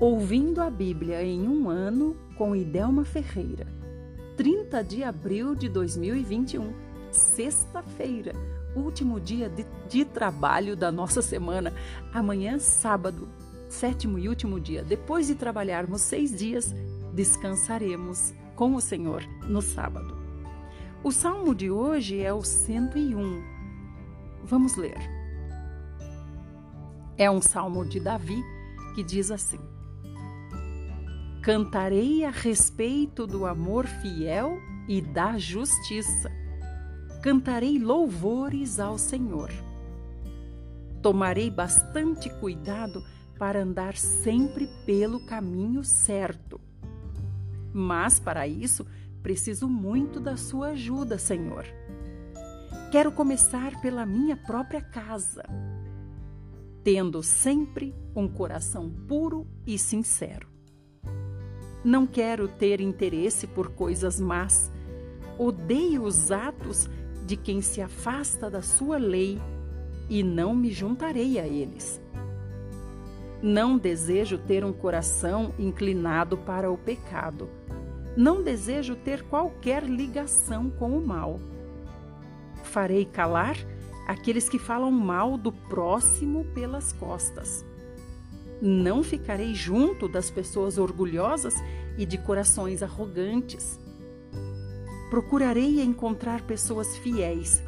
Ouvindo a Bíblia em um ano com Idelma Ferreira. 30 de abril de 2021, sexta-feira, último dia de, de, trabalho da nossa semana. Amanhã, sábado, sétimo e último dia. Depois de trabalharmos seis dias, descansaremos com o Senhor no sábado. O salmo de hoje é o 101. Vamos ler. É um salmo de Davi que diz assim: Cantarei a respeito do amor fiel e da justiça. Cantarei louvores ao Senhor. Tomarei bastante cuidado para andar sempre pelo caminho certo. Mas para isso, preciso muito da sua ajuda, Senhor. Quero começar pela minha própria casa, tendo sempre um coração puro e sincero. Não quero ter interesse por coisas más. Odeio os atos de quem se afasta da sua lei e não me juntarei a eles. Não desejo ter um coração inclinado para o pecado. Não desejo ter qualquer ligação com o mal. Farei calar aqueles que falam mal do próximo pelas costas. Não ficarei junto das pessoas orgulhosas e de corações arrogantes. Procurarei encontrar pessoas fiéis.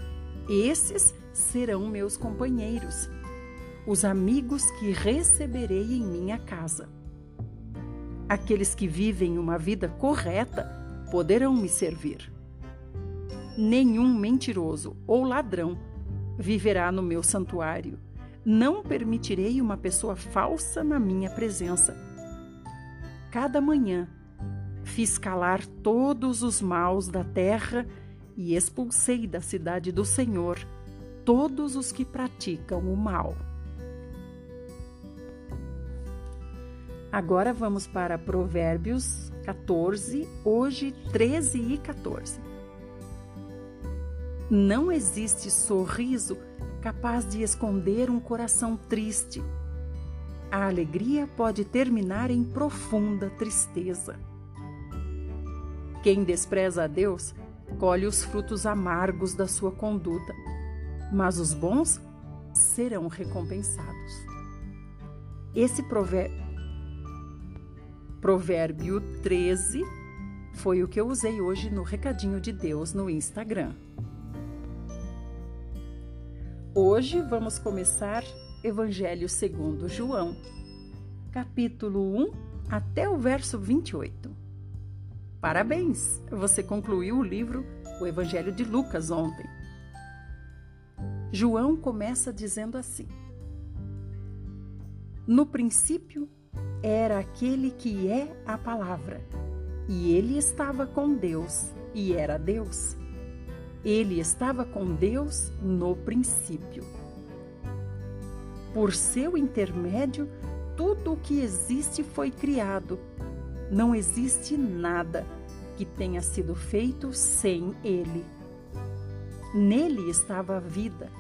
Esses serão meus companheiros, os amigos que receberei em minha casa. Aqueles que vivem uma vida correta poderão me servir. Nenhum mentiroso ou ladrão viverá no meu santuário não permitirei uma pessoa falsa na minha presença. Cada manhã fiz calar todos os maus da terra e expulsei da cidade do Senhor todos os que praticam o mal. Agora vamos para Provérbios 14, hoje 13 e 14. Não existe sorriso capaz de esconder um coração triste. A alegria pode terminar em profunda tristeza. Quem despreza a Deus colhe os frutos amargos da sua conduta, mas os bons serão recompensados. Esse provérbio, provérbio 13 foi o que eu usei hoje no Recadinho de Deus no Instagram. Hoje vamos começar Evangelho segundo João, capítulo 1 até o verso 28. Parabéns! Você concluiu o livro O Evangelho de Lucas ontem. João começa dizendo assim: No princípio era aquele que é a palavra, e ele estava com Deus, e era Deus. Ele estava com Deus no princípio. Por seu intermédio, tudo o que existe foi criado. Não existe nada que tenha sido feito sem Ele. Nele estava a vida,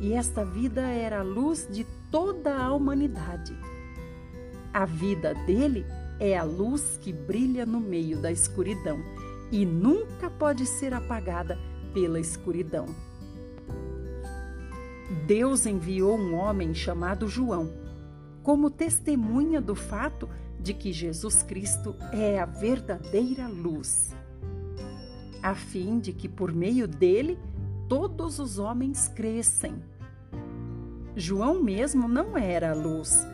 e esta vida era a luz de toda a humanidade. A vida dele é a luz que brilha no meio da escuridão e nunca pode ser apagada pela escuridão. Deus enviou um homem chamado João como testemunha do fato de que Jesus Cristo é a verdadeira luz, a fim de que por meio dele todos os homens crescem. João mesmo não era a luz,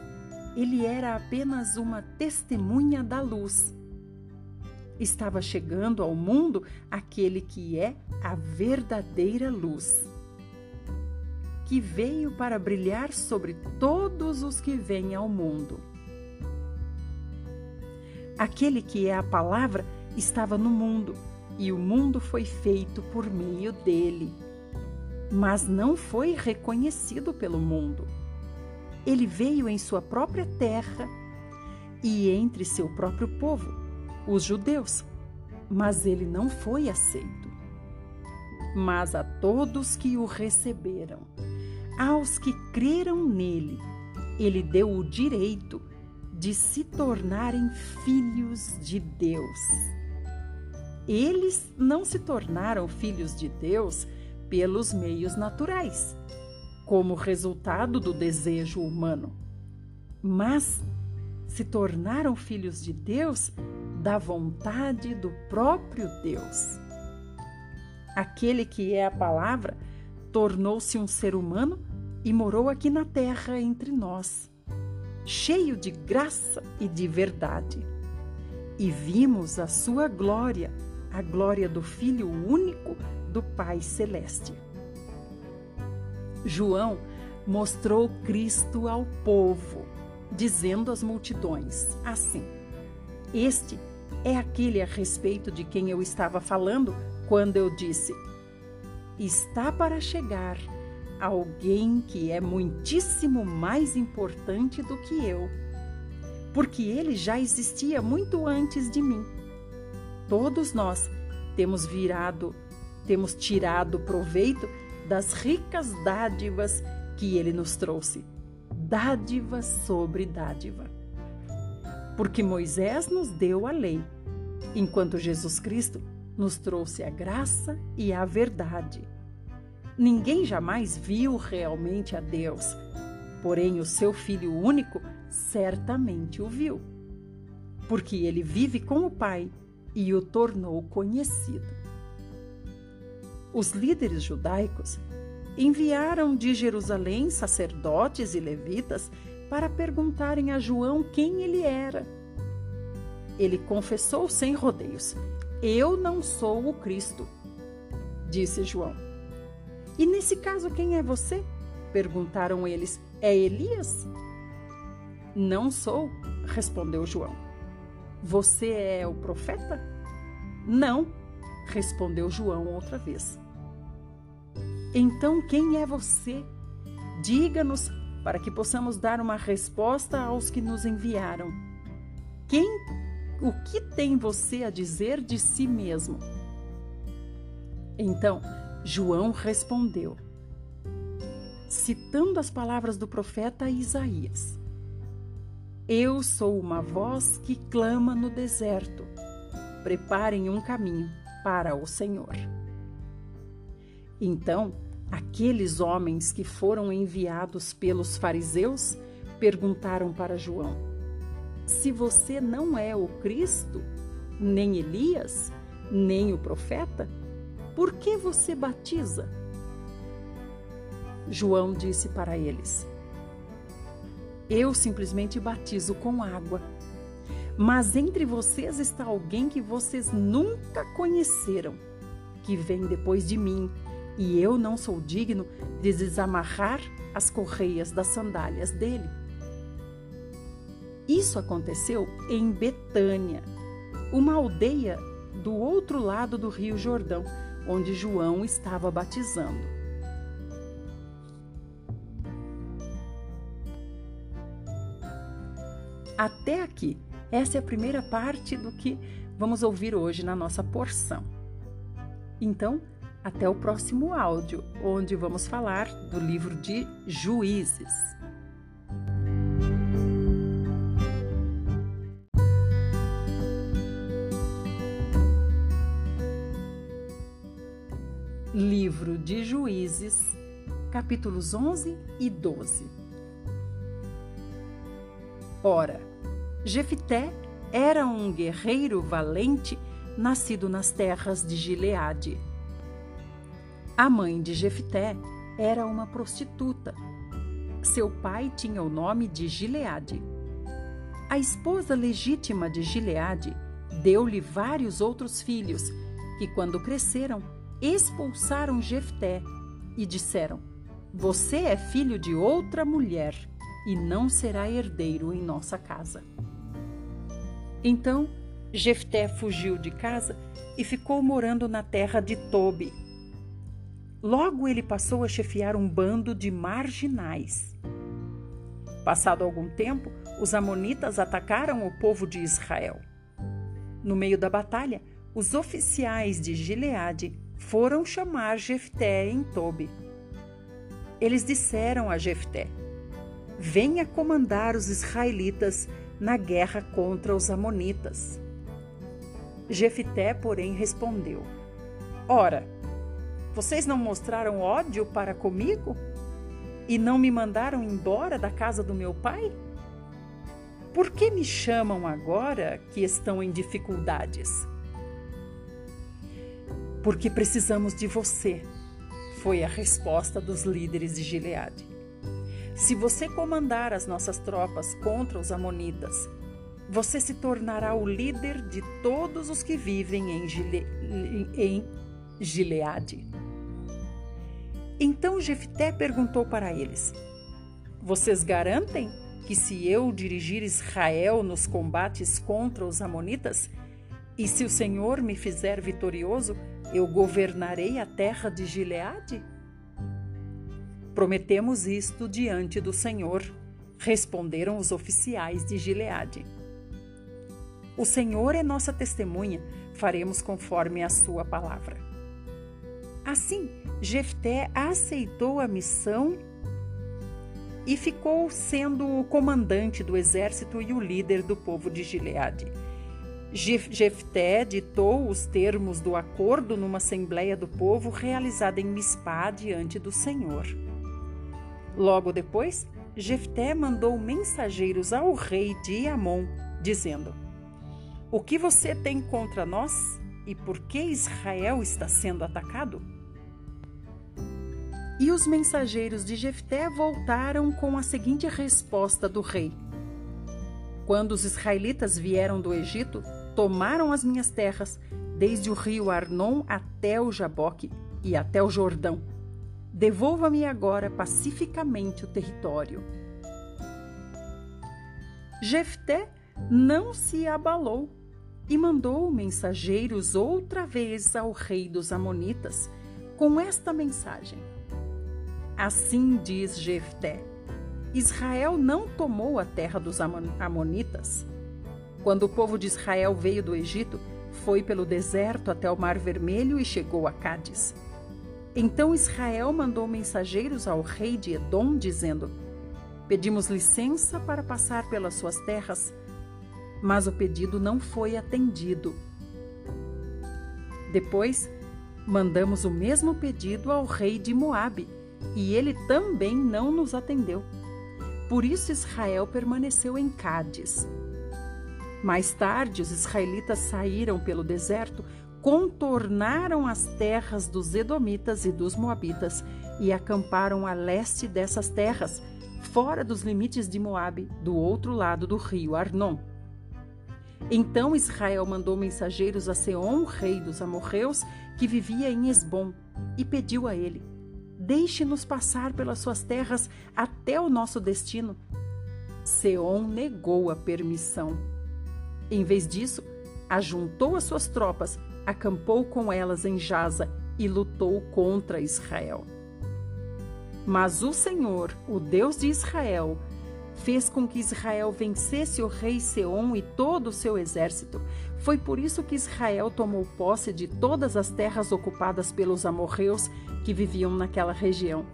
ele era apenas uma testemunha da luz estava chegando ao mundo aquele que é a verdadeira luz, que veio para brilhar sobre todos os que vêm ao mundo. Aquele que é a palavra estava no mundo e o mundo foi feito por meio dele, mas não foi reconhecido pelo mundo. Ele veio em sua própria terra e entre seu próprio povo os judeus, mas ele não foi aceito. Mas a todos que o receberam, aos que creram nele, ele deu o direito de se tornarem filhos de Deus. Eles não se tornaram filhos de Deus pelos meios naturais, como resultado do desejo humano, mas se tornaram filhos de Deus da vontade do próprio Deus. Aquele que é a palavra tornou-se um ser humano e morou aqui na terra entre nós, cheio de graça e de verdade. E vimos a sua glória, a glória do Filho único do Pai Celeste. João mostrou Cristo ao povo, dizendo às multidões assim: Este é aquele a respeito de quem eu estava falando quando eu disse: Está para chegar alguém que é muitíssimo mais importante do que eu, porque ele já existia muito antes de mim. Todos nós temos virado, temos tirado proveito das ricas dádivas que ele nos trouxe. Dádiva sobre dádiva. Porque Moisés nos deu a lei, enquanto Jesus Cristo nos trouxe a graça e a verdade. Ninguém jamais viu realmente a Deus, porém o seu Filho único certamente o viu, porque ele vive com o Pai e o tornou conhecido. Os líderes judaicos enviaram de Jerusalém sacerdotes e levitas para perguntarem a João quem ele era. Ele confessou sem rodeios: Eu não sou o Cristo, disse João. E nesse caso, quem é você? perguntaram eles. É Elias? Não sou, respondeu João. Você é o profeta? Não, respondeu João outra vez. Então quem é você? Diga-nos para que possamos dar uma resposta aos que nos enviaram. Quem, o que tem você a dizer de si mesmo? Então João respondeu, citando as palavras do profeta Isaías: Eu sou uma voz que clama no deserto. Preparem um caminho para o Senhor. Então, aqueles homens que foram enviados pelos fariseus perguntaram para João: Se você não é o Cristo, nem Elias, nem o profeta, por que você batiza? João disse para eles: Eu simplesmente batizo com água. Mas entre vocês está alguém que vocês nunca conheceram, que vem depois de mim, e eu não sou digno de desamarrar as correias das sandálias dele. Isso aconteceu em Betânia, uma aldeia do outro lado do Rio Jordão, onde João estava batizando. Até aqui, essa é a primeira parte do que vamos ouvir hoje na nossa porção. Então, até o próximo áudio, onde vamos falar do livro de Juízes. Livro de Juízes, capítulos 11 e 12. Ora, Jefité era um guerreiro valente nascido nas terras de Gileade a mãe de Jefté era uma prostituta. Seu pai tinha o nome de Gileade. A esposa legítima de Gileade deu-lhe vários outros filhos, que quando cresceram, expulsaram Jefté e disseram: Você é filho de outra mulher e não será herdeiro em nossa casa. Então, Jefté fugiu de casa e ficou morando na terra de Tobi Logo ele passou a chefiar um bando de marginais. Passado algum tempo, os Amonitas atacaram o povo de Israel. No meio da batalha, os oficiais de Gileade foram chamar Jefté em Tobi. Eles disseram a Jefté: Venha comandar os israelitas na guerra contra os Amonitas. Jefité, porém, respondeu: Ora, vocês não mostraram ódio para comigo? E não me mandaram embora da casa do meu pai? Por que me chamam agora que estão em dificuldades? Porque precisamos de você, foi a resposta dos líderes de Gileade. Se você comandar as nossas tropas contra os Amonitas, você se tornará o líder de todos os que vivem em, Gile... em Gileade. Então Jefté perguntou para eles: Vocês garantem que se eu dirigir Israel nos combates contra os amonitas, e se o Senhor me fizer vitorioso, eu governarei a terra de Gileade? Prometemos isto diante do Senhor, responderam os oficiais de Gileade. O Senhor é nossa testemunha, faremos conforme a sua palavra. Assim, Jefté aceitou a missão e ficou sendo o comandante do exército e o líder do povo de Gileade. Jefté ditou os termos do acordo numa assembleia do povo realizada em Mispá diante do Senhor. Logo depois, Jefté mandou mensageiros ao rei de Amon, dizendo: O que você tem contra nós e por que Israel está sendo atacado? E os mensageiros de Jefté voltaram com a seguinte resposta do rei: Quando os israelitas vieram do Egito, tomaram as minhas terras, desde o rio Arnon até o Jaboque e até o Jordão. Devolva-me agora pacificamente o território. Jefté não se abalou e mandou mensageiros outra vez ao rei dos Amonitas com esta mensagem: Assim diz Jefté: Israel não tomou a terra dos Amonitas quando o povo de Israel veio do Egito, foi pelo deserto até o Mar Vermelho e chegou a Cádiz. Então Israel mandou mensageiros ao rei de Edom, dizendo: Pedimos licença para passar pelas suas terras, mas o pedido não foi atendido. Depois, mandamos o mesmo pedido ao rei de Moabe, e ele também não nos atendeu. Por isso Israel permaneceu em Cádiz. Mais tarde, os israelitas saíram pelo deserto, contornaram as terras dos Edomitas e dos Moabitas e acamparam a leste dessas terras, fora dos limites de Moabe, do outro lado do rio Arnon. Então Israel mandou mensageiros a Seom, rei dos amorreus, que vivia em Esbom, e pediu a ele: Deixe-nos passar pelas suas terras até o nosso destino. Seom negou a permissão. Em vez disso, ajuntou as suas tropas, acampou com elas em Jaza e lutou contra Israel. Mas o Senhor, o Deus de Israel, fez com que Israel vencesse o rei Seom e todo o seu exército. Foi por isso que Israel tomou posse de todas as terras ocupadas pelos amorreus que viviam naquela região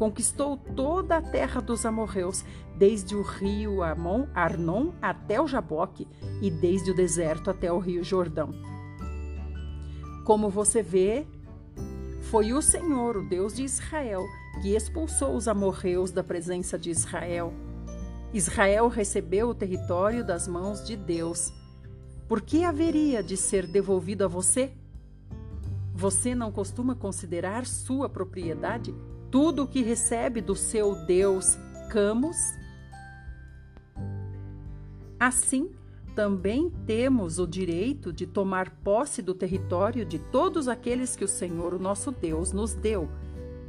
conquistou toda a terra dos amorreus, desde o rio Amon, Arnon até o Jaboque e desde o deserto até o rio Jordão. Como você vê, foi o Senhor, o Deus de Israel, que expulsou os amorreus da presença de Israel. Israel recebeu o território das mãos de Deus. Por que haveria de ser devolvido a você? Você não costuma considerar sua propriedade? tudo o que recebe do seu Deus Camus? Assim, também temos o direito de tomar posse do território de todos aqueles que o Senhor, o nosso Deus, nos deu.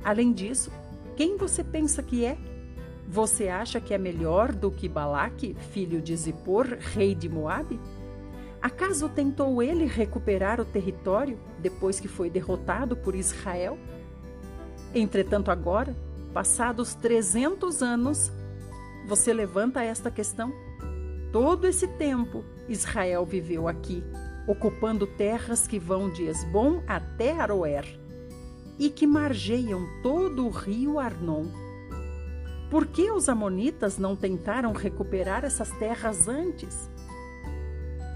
Além disso, quem você pensa que é? Você acha que é melhor do que Balaque, filho de Zippor, rei de Moabe? Acaso tentou ele recuperar o território depois que foi derrotado por Israel? Entretanto, agora, passados 300 anos, você levanta esta questão? Todo esse tempo, Israel viveu aqui, ocupando terras que vão de Esbom até Aroer e que margeiam todo o rio Arnon. Por que os Amonitas não tentaram recuperar essas terras antes?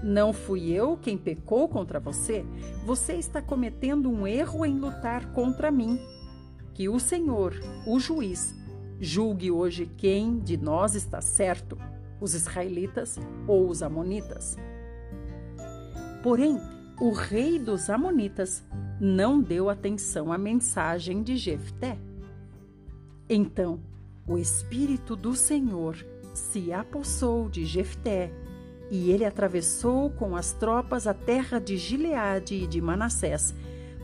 Não fui eu quem pecou contra você? Você está cometendo um erro em lutar contra mim. Que o Senhor, o juiz, julgue hoje quem de nós está certo, os israelitas ou os amonitas. Porém, o rei dos amonitas não deu atenção à mensagem de Jefté. Então, o espírito do Senhor se apossou de Jefté, e ele atravessou com as tropas a terra de Gileade e de Manassés,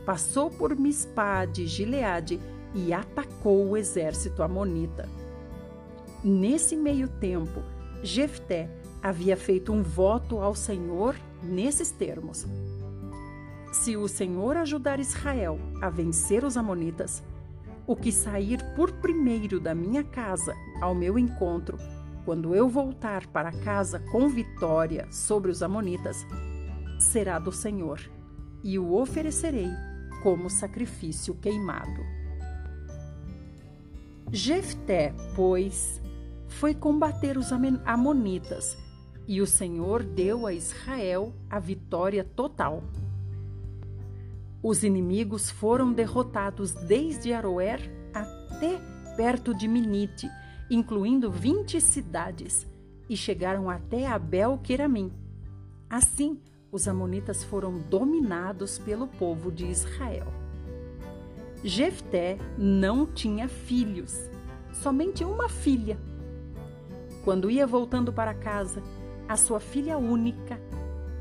passou por Mispá de Gileade e atacou o exército amonita. Nesse meio tempo, Jefté havia feito um voto ao Senhor nesses termos: Se o Senhor ajudar Israel a vencer os amonitas, o que sair por primeiro da minha casa ao meu encontro, quando eu voltar para casa com vitória sobre os amonitas, será do Senhor, e o oferecerei como sacrifício queimado. Jefté, pois, foi combater os amonitas, e o Senhor deu a Israel a vitória total. Os inimigos foram derrotados desde Aroer até perto de Minite, incluindo 20 cidades, e chegaram até Abel-Queramim. Assim, os amonitas foram dominados pelo povo de Israel. Jefté não tinha filhos, somente uma filha quando ia voltando para casa, a sua filha única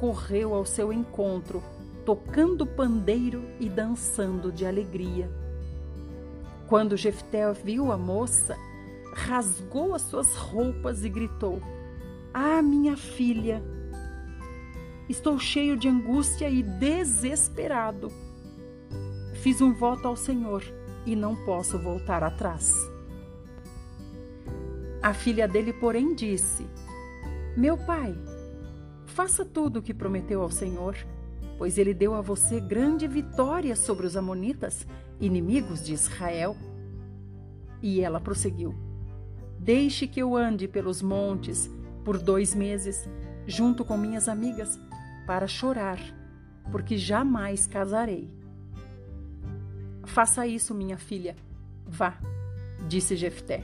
correu ao seu encontro, tocando pandeiro e dançando de alegria. Quando Jefté viu a moça, rasgou as suas roupas e gritou: Ah, minha filha! Estou cheio de angústia e desesperado. Fiz um voto ao Senhor e não posso voltar atrás. A filha dele, porém, disse: Meu pai, faça tudo o que prometeu ao Senhor, pois ele deu a você grande vitória sobre os Amonitas, inimigos de Israel. E ela prosseguiu: Deixe que eu ande pelos montes por dois meses, junto com minhas amigas, para chorar, porque jamais casarei. Faça isso, minha filha. Vá, disse Jefté.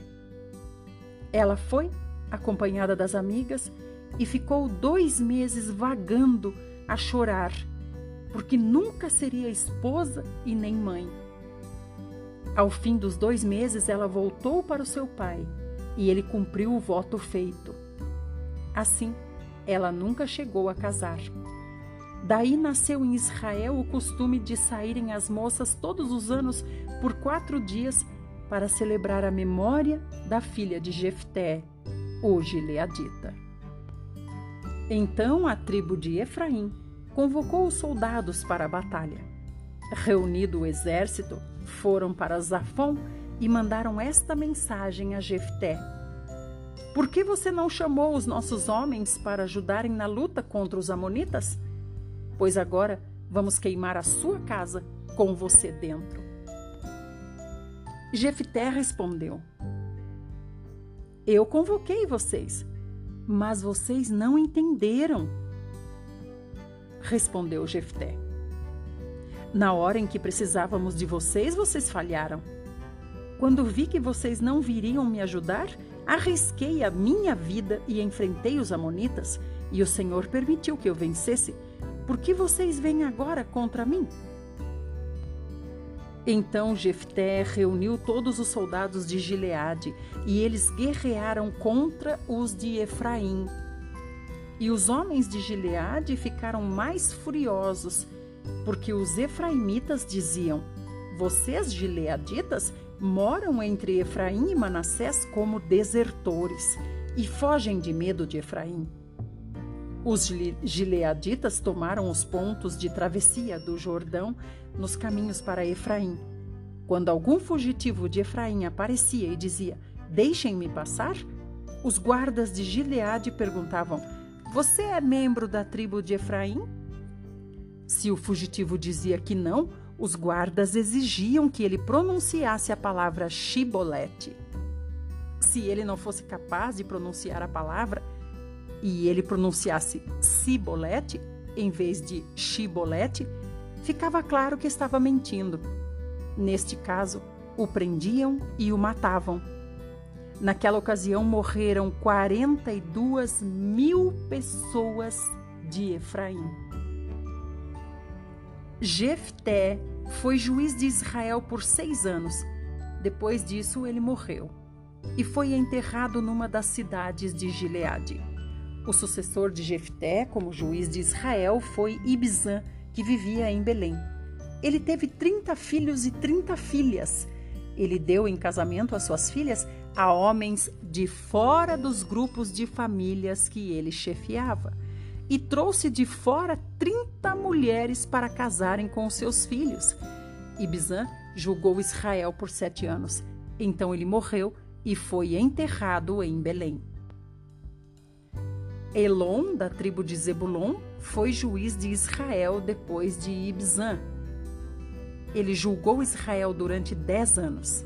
Ela foi, acompanhada das amigas, e ficou dois meses vagando a chorar, porque nunca seria esposa e nem mãe. Ao fim dos dois meses, ela voltou para o seu pai e ele cumpriu o voto feito. Assim, ela nunca chegou a casar. Daí nasceu em Israel o costume de saírem as moças todos os anos por quatro dias para celebrar a memória da filha de Jefté, hoje Leadita. Então a tribo de Efraim convocou os soldados para a batalha. Reunido o exército, foram para Zafon e mandaram esta mensagem a Jefté: Por que você não chamou os nossos homens para ajudarem na luta contra os amonitas? Pois agora vamos queimar a sua casa com você dentro. Jefté respondeu: Eu convoquei vocês, mas vocês não entenderam. Respondeu Jefté: Na hora em que precisávamos de vocês, vocês falharam. Quando vi que vocês não viriam me ajudar, arrisquei a minha vida e enfrentei os amonitas, e o Senhor permitiu que eu vencesse. Por que vocês vêm agora contra mim? Então Jefté reuniu todos os soldados de Gileade e eles guerrearam contra os de Efraim. E os homens de Gileade ficaram mais furiosos, porque os efraimitas diziam: Vocês, gileaditas, moram entre Efraim e Manassés como desertores e fogem de medo de Efraim. Os gileaditas tomaram os pontos de travessia do Jordão nos caminhos para Efraim. Quando algum fugitivo de Efraim aparecia e dizia: Deixem-me passar, os guardas de Gileade perguntavam: Você é membro da tribo de Efraim? Se o fugitivo dizia que não, os guardas exigiam que ele pronunciasse a palavra Shibolete. Se se ele não fosse capaz de pronunciar a palavra e ele pronunciasse cibolete em vez de chibolete, ficava claro que estava mentindo. Neste caso, o prendiam e o matavam. Naquela ocasião morreram 42 mil pessoas de Efraim. Jefté foi juiz de Israel por seis anos. Depois disso, ele morreu e foi enterrado numa das cidades de Gileade. O sucessor de Jefté como juiz de Israel foi Ibzan, que vivia em Belém. Ele teve 30 filhos e 30 filhas. Ele deu em casamento as suas filhas a homens de fora dos grupos de famílias que ele chefiava e trouxe de fora 30 mulheres para casarem com seus filhos. Ibzan julgou Israel por sete anos. Então ele morreu e foi enterrado em Belém. Elon, da tribo de Zebulon, foi juiz de Israel depois de Ibzan. Ele julgou Israel durante dez anos.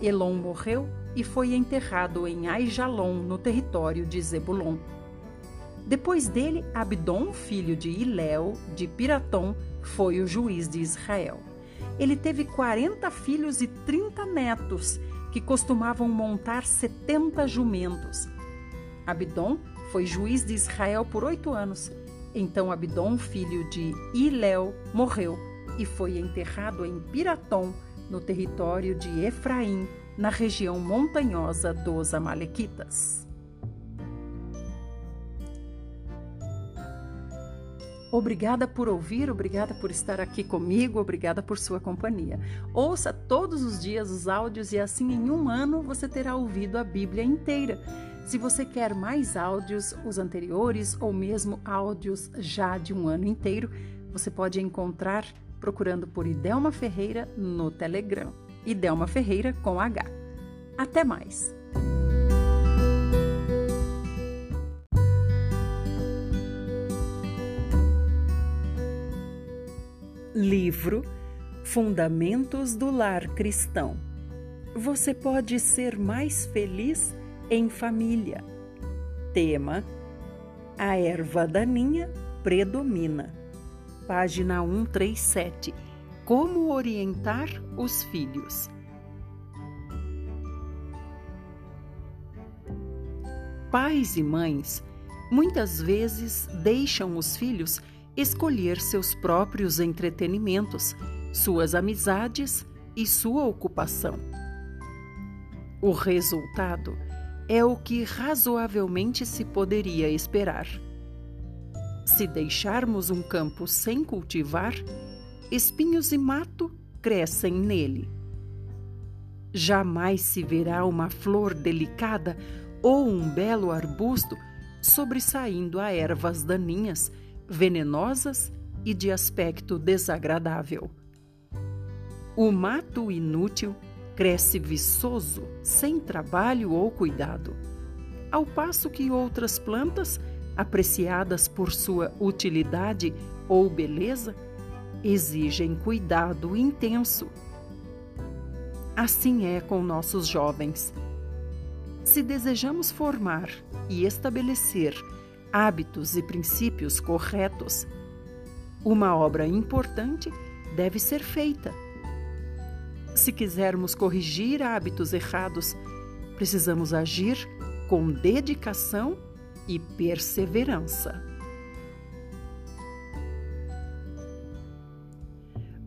Elon morreu e foi enterrado em Aijalon, no território de Zebulon. Depois dele, Abdon, filho de Iléu, de Piratom, foi o juiz de Israel. Ele teve 40 filhos e 30 netos, que costumavam montar 70 jumentos. Abdon foi juiz de Israel por oito anos. Então Abdon, filho de Iléu, morreu e foi enterrado em Piratom, no território de Efraim, na região montanhosa dos Amalequitas. Obrigada por ouvir, obrigada por estar aqui comigo, obrigada por sua companhia. Ouça todos os dias os áudios e assim em um ano você terá ouvido a Bíblia inteira. Se você quer mais áudios, os anteriores ou mesmo áudios já de um ano inteiro, você pode encontrar procurando por Idelma Ferreira no Telegram. Idelma Ferreira com H. Até mais! Livro Fundamentos do Lar Cristão. Você pode ser mais feliz em família. Tema: A erva daninha predomina. Página 137. Como orientar os filhos. Pais e mães muitas vezes deixam os filhos escolher seus próprios entretenimentos, suas amizades e sua ocupação. O resultado é o que razoavelmente se poderia esperar. Se deixarmos um campo sem cultivar, espinhos e mato crescem nele. Jamais se verá uma flor delicada ou um belo arbusto sobressaindo a ervas daninhas venenosas e de aspecto desagradável. O mato inútil cresce viçoso, sem trabalho ou cuidado, ao passo que outras plantas, apreciadas por sua utilidade ou beleza, exigem cuidado intenso. Assim é com nossos jovens. Se desejamos formar e estabelecer hábitos e princípios corretos, uma obra importante deve ser feita. Se quisermos corrigir hábitos errados, precisamos agir com dedicação e perseverança.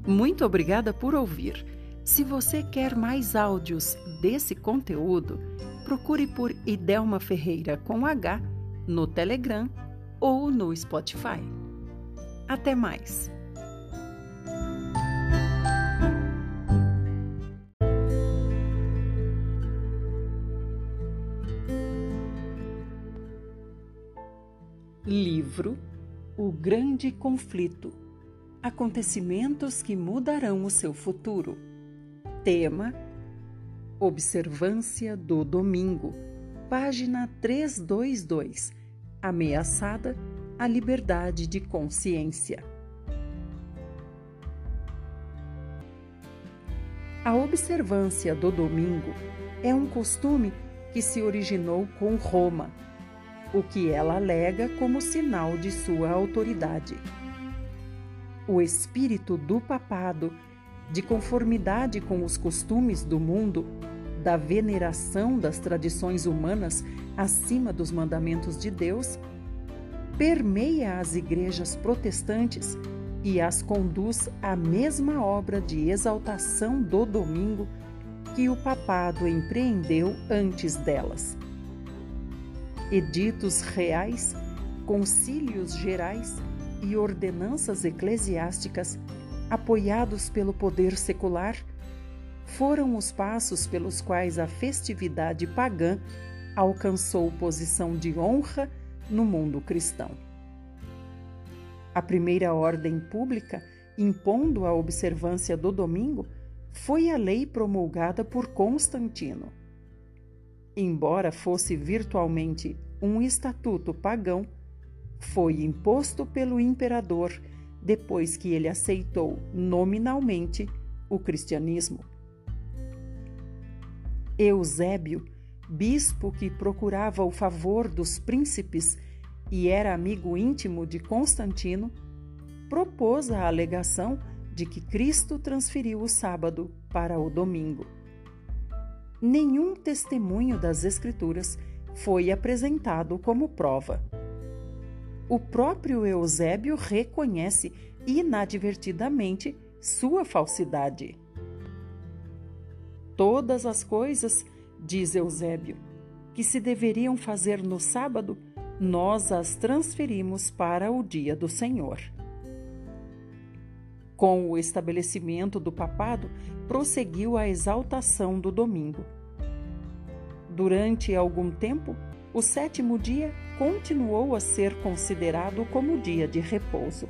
Muito obrigada por ouvir. Se você quer mais áudios desse conteúdo, procure por Idelma Ferreira com H no Telegram ou no Spotify. Até mais! Livro O Grande Conflito Acontecimentos que mudarão o seu futuro. Tema Observância do Domingo, página 322 ameaçada a liberdade de consciência. A observância do domingo é um costume que se originou com Roma, o que ela alega como sinal de sua autoridade. O espírito do papado, de conformidade com os costumes do mundo, da veneração das tradições humanas acima dos mandamentos de Deus, permeia as igrejas protestantes e as conduz à mesma obra de exaltação do domingo que o papado empreendeu antes delas. Editos reais, concílios gerais e ordenanças eclesiásticas, apoiados pelo poder secular, foram os passos pelos quais a festividade pagã alcançou posição de honra no mundo cristão. A primeira ordem pública impondo a observância do domingo foi a lei promulgada por Constantino. Embora fosse virtualmente um estatuto pagão, foi imposto pelo imperador depois que ele aceitou nominalmente o cristianismo. Eusébio, bispo que procurava o favor dos príncipes e era amigo íntimo de Constantino, propôs a alegação de que Cristo transferiu o sábado para o domingo. Nenhum testemunho das Escrituras foi apresentado como prova. O próprio Eusébio reconhece inadvertidamente sua falsidade. Todas as coisas, diz Eusébio, que se deveriam fazer no sábado, nós as transferimos para o dia do Senhor. Com o estabelecimento do papado, prosseguiu a exaltação do domingo. Durante algum tempo, o sétimo dia continuou a ser considerado como dia de repouso.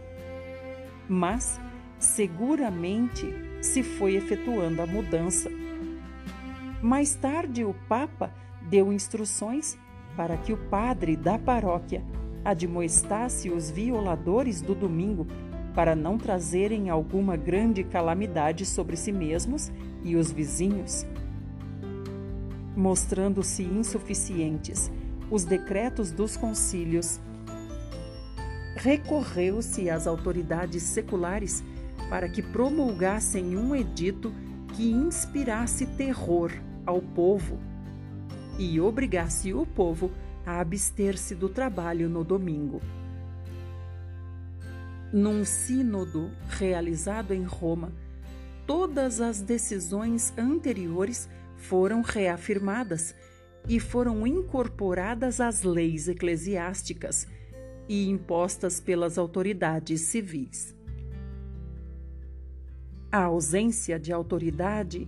Mas, seguramente, se foi efetuando a mudança. Mais tarde, o Papa deu instruções para que o padre da paróquia admoestasse os violadores do domingo para não trazerem alguma grande calamidade sobre si mesmos e os vizinhos. Mostrando-se insuficientes os decretos dos concílios, recorreu-se às autoridades seculares para que promulgassem um edito que inspirasse terror ao povo e obrigasse o povo a abster-se do trabalho no domingo. Num sínodo realizado em Roma, todas as decisões anteriores foram reafirmadas e foram incorporadas às leis eclesiásticas e impostas pelas autoridades civis. A ausência de autoridade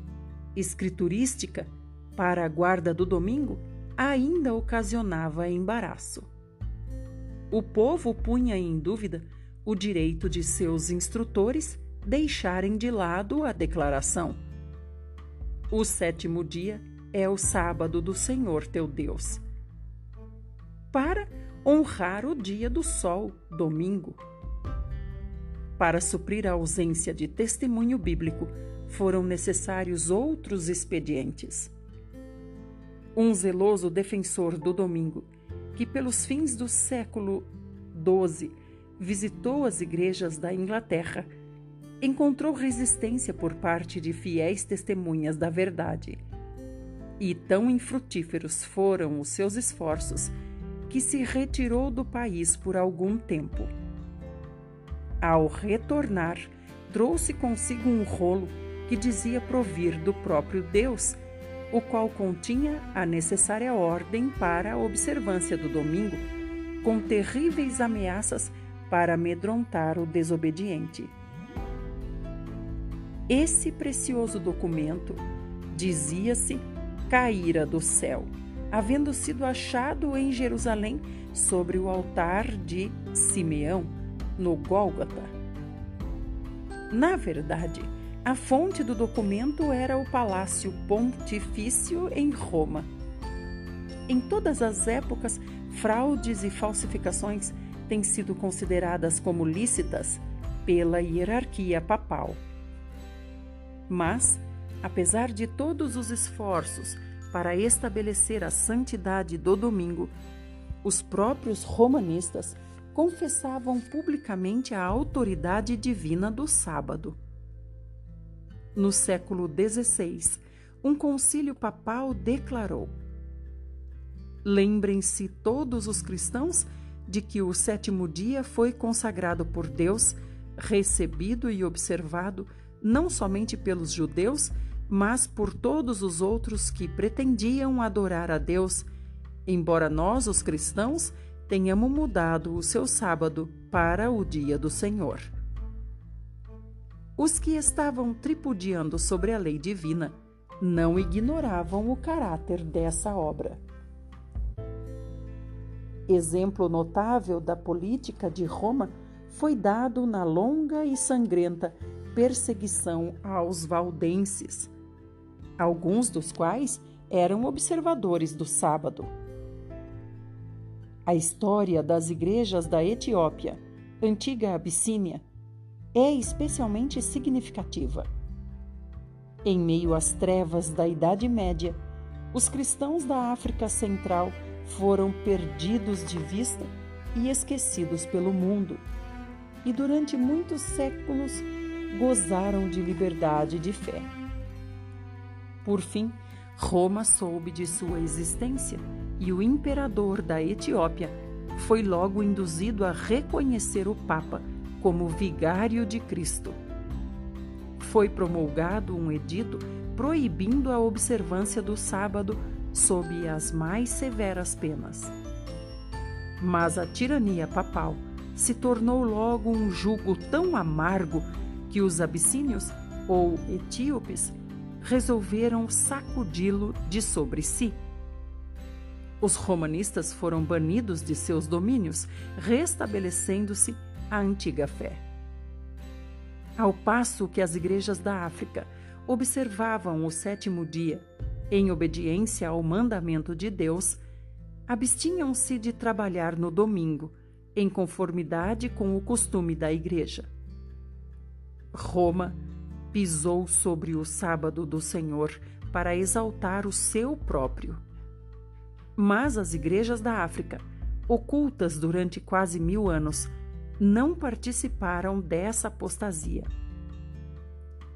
escriturística para a guarda do domingo ainda ocasionava embaraço. O povo punha em dúvida o direito de seus instrutores deixarem de lado a declaração. O sétimo dia é o sábado do Senhor teu Deus. Para honrar o dia do sol, domingo. Para suprir a ausência de testemunho bíblico, foram necessários outros expedientes um zeloso defensor do domingo, que pelos fins do século XII visitou as igrejas da Inglaterra, encontrou resistência por parte de fiéis testemunhas da verdade. E tão infrutíferos foram os seus esforços que se retirou do país por algum tempo. Ao retornar, trouxe consigo um rolo que dizia provir do próprio Deus o qual continha a necessária ordem para a observância do domingo, com terríveis ameaças para amedrontar o desobediente. Esse precioso documento, dizia-se, caíra do céu, havendo sido achado em Jerusalém sobre o altar de Simeão, no Gólgota. Na verdade, a fonte do documento era o Palácio Pontifício em Roma. Em todas as épocas, fraudes e falsificações têm sido consideradas como lícitas pela hierarquia papal. Mas, apesar de todos os esforços para estabelecer a santidade do domingo, os próprios romanistas confessavam publicamente a autoridade divina do sábado. No século XVI, um concílio papal declarou: Lembrem-se todos os cristãos de que o sétimo dia foi consagrado por Deus, recebido e observado não somente pelos judeus, mas por todos os outros que pretendiam adorar a Deus, embora nós, os cristãos, tenhamos mudado o seu sábado para o dia do Senhor. Os que estavam tripudiando sobre a lei divina não ignoravam o caráter dessa obra. Exemplo notável da política de Roma foi dado na longa e sangrenta perseguição aos valdenses, alguns dos quais eram observadores do sábado. A história das igrejas da Etiópia, antiga Abissínia, é especialmente significativa. Em meio às trevas da Idade Média, os cristãos da África Central foram perdidos de vista e esquecidos pelo mundo, e durante muitos séculos gozaram de liberdade de fé. Por fim, Roma soube de sua existência e o imperador da Etiópia foi logo induzido a reconhecer o Papa como vigário de Cristo. Foi promulgado um edito proibindo a observância do sábado sob as mais severas penas. Mas a tirania papal se tornou logo um jugo tão amargo que os abissínios, ou etíopes, resolveram sacudi-lo de sobre si. Os romanistas foram banidos de seus domínios, restabelecendo-se a antiga fé. Ao passo que as igrejas da África observavam o sétimo dia, em obediência ao mandamento de Deus, abstinham-se de trabalhar no domingo, em conformidade com o costume da igreja. Roma pisou sobre o sábado do Senhor para exaltar o seu próprio. Mas as igrejas da África, ocultas durante quase mil anos, não participaram dessa apostasia.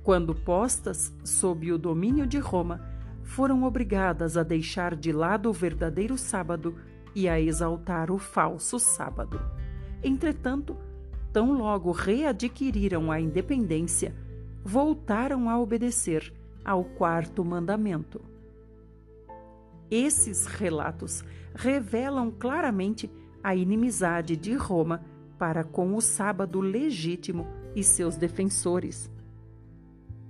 Quando postas sob o domínio de Roma, foram obrigadas a deixar de lado o verdadeiro sábado e a exaltar o falso sábado. Entretanto, tão logo readquiriram a independência, voltaram a obedecer ao quarto mandamento. Esses relatos revelam claramente a inimizade de Roma para com o sábado legítimo e seus defensores.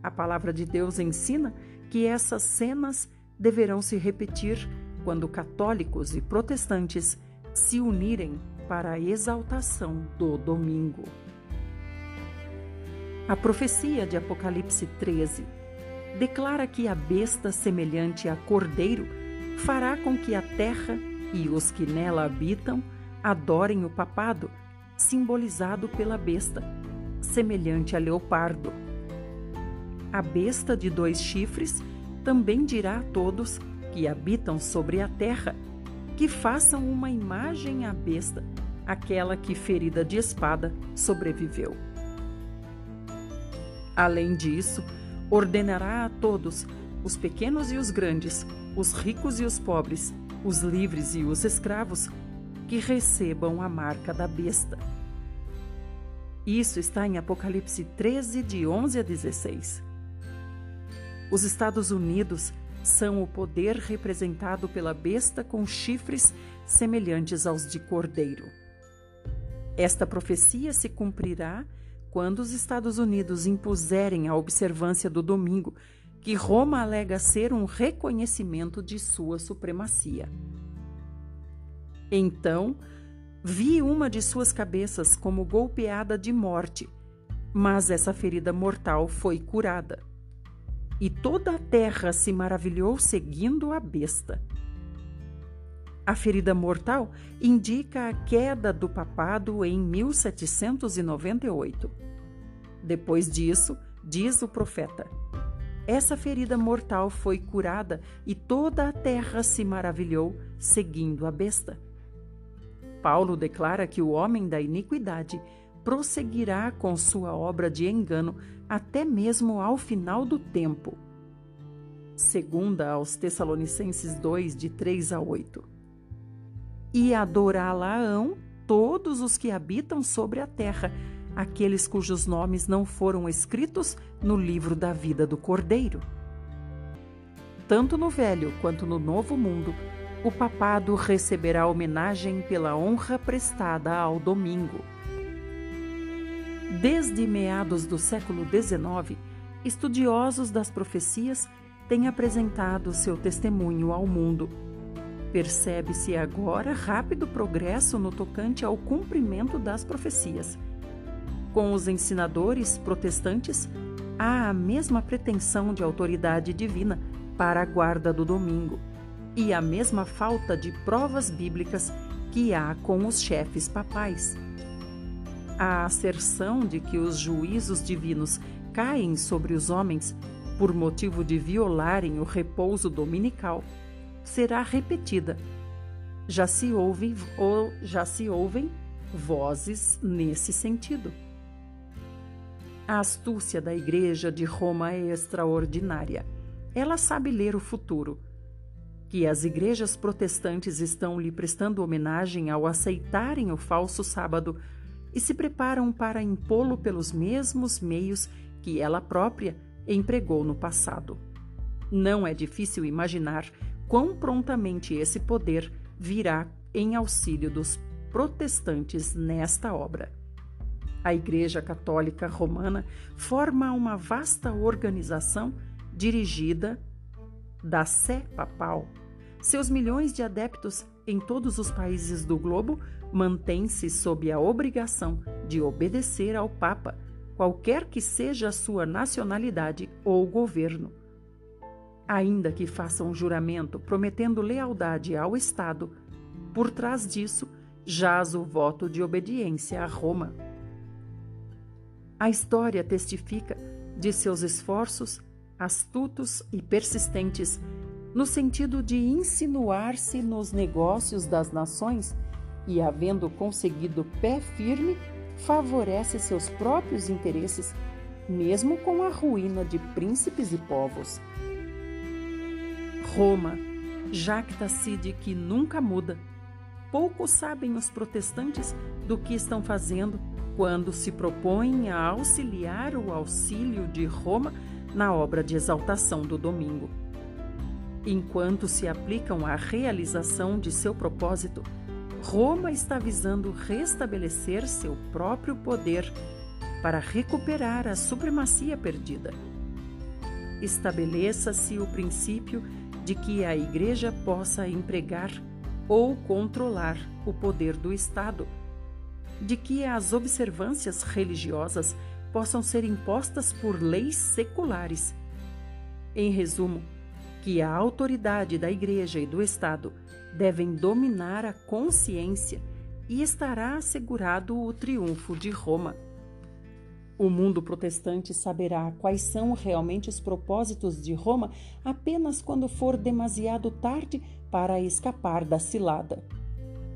A palavra de Deus ensina que essas cenas deverão se repetir quando católicos e protestantes se unirem para a exaltação do domingo. A profecia de Apocalipse 13 declara que a besta semelhante a cordeiro fará com que a terra e os que nela habitam adorem o papado, simbolizado pela besta, semelhante a leopardo. A besta de dois chifres também dirá a todos que habitam sobre a terra que façam uma imagem à besta, aquela que, ferida de espada, sobreviveu. Além disso, ordenará a todos, os pequenos e os grandes, os ricos e os pobres, os livres e os escravos, que recebam a marca da besta. Isso está em Apocalipse 13, de 11 a 16. Os Estados Unidos são o poder representado pela besta com chifres semelhantes aos de cordeiro. Esta profecia se cumprirá quando os Estados Unidos impuserem a observância do domingo, que Roma alega ser um reconhecimento de sua supremacia. Então, vi uma de suas cabeças como golpeada de morte, mas essa ferida mortal foi curada e toda a terra se maravilhou seguindo a besta. A ferida mortal indica a queda do papado em 1798. Depois disso, diz o profeta: essa ferida mortal foi curada e toda a terra se maravilhou, seguindo a besta. Paulo declara que o homem da iniquidade prosseguirá com sua obra de engano até mesmo ao final do tempo. Segunda aos Tessalonicenses 2, de 3 a 8. E adorá-la-ão todos os que habitam sobre a terra, aqueles cujos nomes não foram escritos no livro da vida do Cordeiro. Tanto no Velho quanto no Novo Mundo, o papado receberá homenagem pela honra prestada ao domingo. Desde meados do século XIX, estudiosos das profecias têm apresentado seu testemunho ao mundo. Percebe-se agora rápido progresso no tocante ao cumprimento das profecias com os ensinadores protestantes, há a mesma pretensão de autoridade divina para a guarda do domingo e a mesma falta de provas bíblicas que há com os chefes papais. A asserção de que os juízos divinos caem sobre os homens por motivo de violarem o repouso dominical será repetida. Já se ouve ou já se ouvem vozes nesse sentido. A astúcia da Igreja de Roma é extraordinária. Ela sabe ler o futuro. Que as igrejas protestantes estão lhe prestando homenagem ao aceitarem o falso sábado e se preparam para impô-lo pelos mesmos meios que ela própria empregou no passado. Não é difícil imaginar quão prontamente esse poder virá em auxílio dos protestantes nesta obra. A Igreja Católica Romana forma uma vasta organização dirigida da Sé Papal. Seus milhões de adeptos em todos os países do globo mantêm-se sob a obrigação de obedecer ao Papa, qualquer que seja a sua nacionalidade ou governo. Ainda que façam um juramento prometendo lealdade ao Estado, por trás disso jaz o voto de obediência a Roma. A história testifica de seus esforços astutos e persistentes no sentido de insinuar-se nos negócios das nações e, havendo conseguido pé firme, favorece seus próprios interesses, mesmo com a ruína de príncipes e povos. Roma jacta-se de que nunca muda. Pouco sabem os protestantes do que estão fazendo quando se propõem a auxiliar o auxílio de Roma na obra de exaltação do domingo. Enquanto se aplicam à realização de seu propósito, Roma está visando restabelecer seu próprio poder para recuperar a supremacia perdida. Estabeleça-se o princípio de que a Igreja possa empregar ou controlar o poder do Estado de que as observâncias religiosas possam ser impostas por leis seculares. Em resumo, que a autoridade da Igreja e do Estado devem dominar a consciência e estará assegurado o triunfo de Roma. O mundo protestante saberá quais são realmente os propósitos de Roma apenas quando for demasiado tarde para escapar da cilada.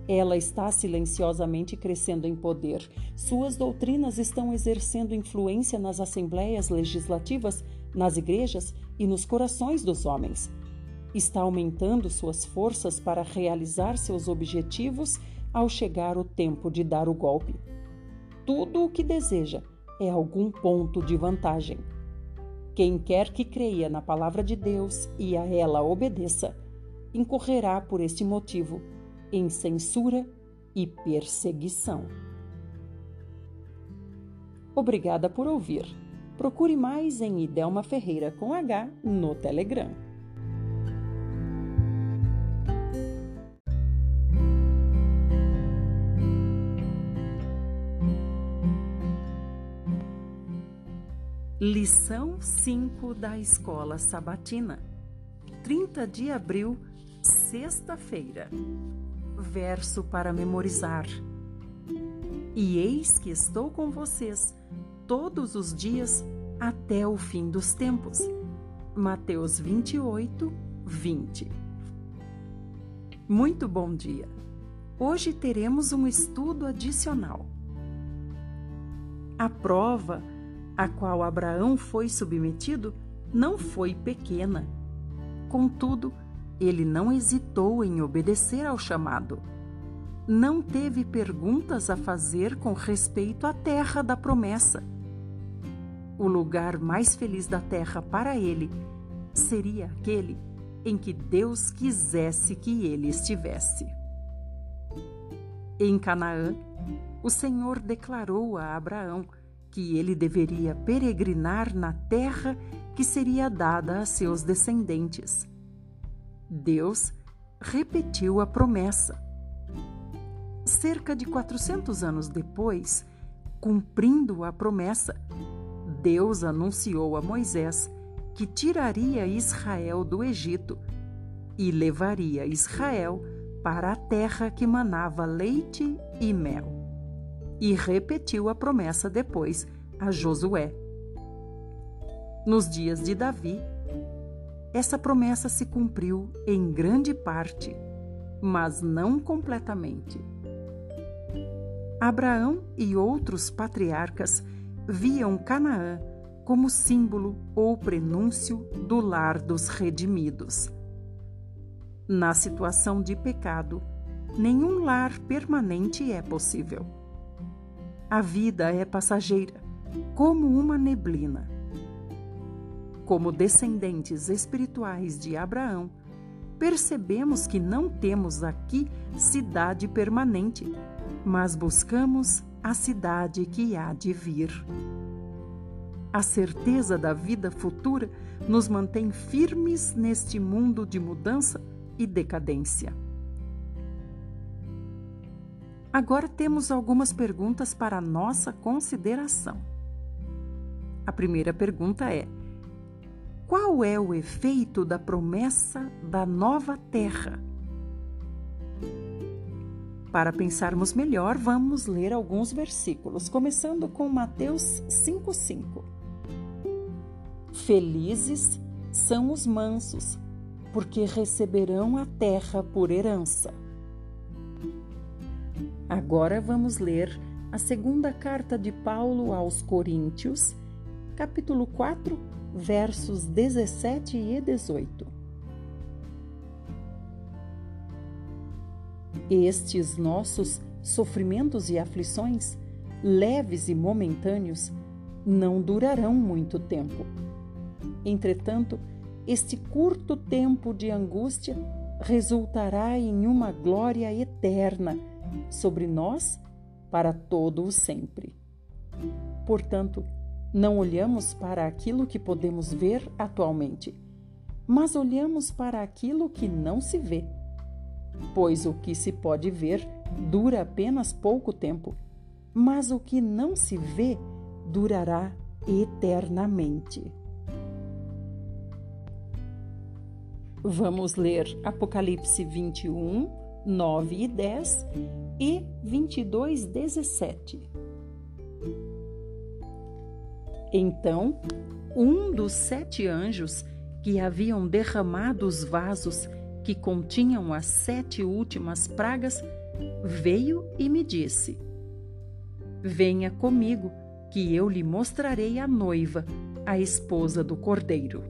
Ela está silenciosamente crescendo em poder. Suas doutrinas estão exercendo influência nas assembleias legislativas, nas igrejas e nos corações dos homens. Está aumentando suas forças para realizar seus objetivos ao chegar o tempo de dar o golpe. Tudo o que deseja é algum ponto de vantagem. Quem quer que creia na palavra de Deus e a ela obedeça, incorrerá por este motivo em censura e perseguição. Obrigada por ouvir. Procure mais em Idelma Ferreira com H no Telegram. Lição 5 da Escola Sabatina, 30 de abril, sexta-feira verso para memorizar. E eis que estou com vocês todos os dias até o fim dos tempos. Mateus 28, 20. Muito bom dia! Hoje teremos um estudo adicional. A prova a qual Abraão foi submetido não foi pequena. Contudo, ele não hesitou em obedecer ao chamado. Não teve perguntas a fazer com respeito à terra da promessa. O lugar mais feliz da terra para ele seria aquele em que Deus quisesse que ele estivesse. Em Canaã, o Senhor declarou a Abraão que ele deveria peregrinar na terra que seria dada a seus descendentes. Deus repetiu a promessa. Cerca de 400 anos depois, cumprindo a promessa, Deus anunciou a Moisés que tiraria Israel do Egito e levaria Israel para a terra que manava leite e mel. E repetiu a promessa depois a Josué. Nos dias de Davi, essa promessa se cumpriu em grande parte, mas não completamente. Abraão e outros patriarcas viam Canaã como símbolo ou prenúncio do lar dos redimidos. Na situação de pecado, nenhum lar permanente é possível. A vida é passageira, como uma neblina. Como descendentes espirituais de Abraão, percebemos que não temos aqui cidade permanente, mas buscamos a cidade que há de vir. A certeza da vida futura nos mantém firmes neste mundo de mudança e decadência. Agora temos algumas perguntas para nossa consideração. A primeira pergunta é: qual é o efeito da promessa da nova terra? Para pensarmos melhor, vamos ler alguns versículos, começando com Mateus 5,5. Felizes são os mansos, porque receberão a terra por herança. Agora vamos ler a segunda carta de Paulo aos Coríntios, capítulo 4, versos 17 e 18. Estes nossos sofrimentos e aflições, leves e momentâneos, não durarão muito tempo. Entretanto, este curto tempo de angústia resultará em uma glória eterna sobre nós para todo o sempre. Portanto, não olhamos para aquilo que podemos ver atualmente, mas olhamos para aquilo que não se vê. Pois o que se pode ver dura apenas pouco tempo, mas o que não se vê durará eternamente. Vamos ler Apocalipse 21, 9 e 10 e 22, 17. Então, um dos sete anjos que haviam derramado os vasos que continham as sete últimas pragas veio e me disse: Venha comigo, que eu lhe mostrarei a noiva, a esposa do cordeiro.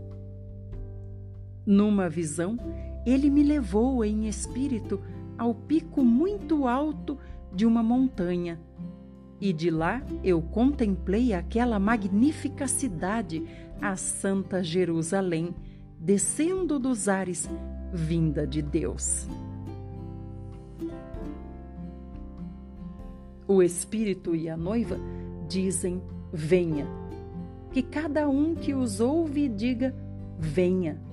Numa visão, ele me levou em espírito ao pico muito alto de uma montanha. E de lá eu contemplei aquela magnífica cidade, a Santa Jerusalém, descendo dos ares, vinda de Deus. O Espírito e a noiva dizem: Venha. Que cada um que os ouve diga: Venha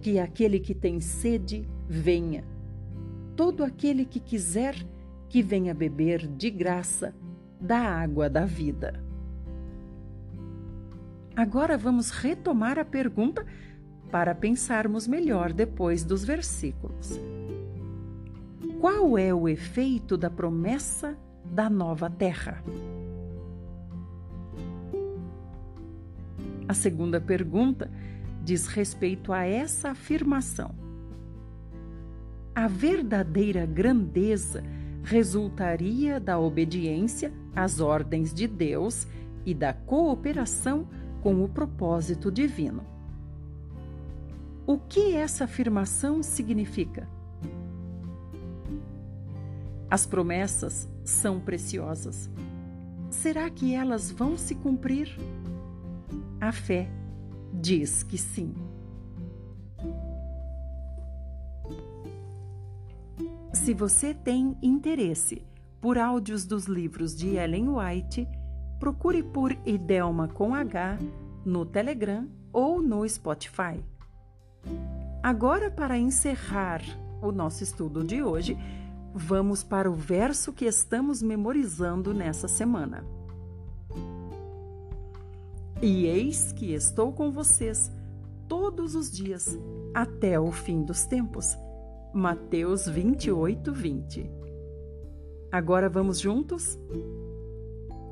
que aquele que tem sede venha. Todo aquele que quiser, que venha beber de graça da água da vida. Agora vamos retomar a pergunta para pensarmos melhor depois dos versículos. Qual é o efeito da promessa da nova terra? A segunda pergunta diz respeito a essa afirmação. A verdadeira grandeza resultaria da obediência às ordens de Deus e da cooperação com o propósito divino. O que essa afirmação significa? As promessas são preciosas. Será que elas vão se cumprir? A fé diz que sim. Se você tem interesse por áudios dos livros de Ellen White, procure por Idelma com H no Telegram ou no Spotify. Agora, para encerrar o nosso estudo de hoje, vamos para o verso que estamos memorizando nessa semana. E eis que estou com vocês todos os dias, até o fim dos tempos. Mateus 28, 20. Agora vamos juntos?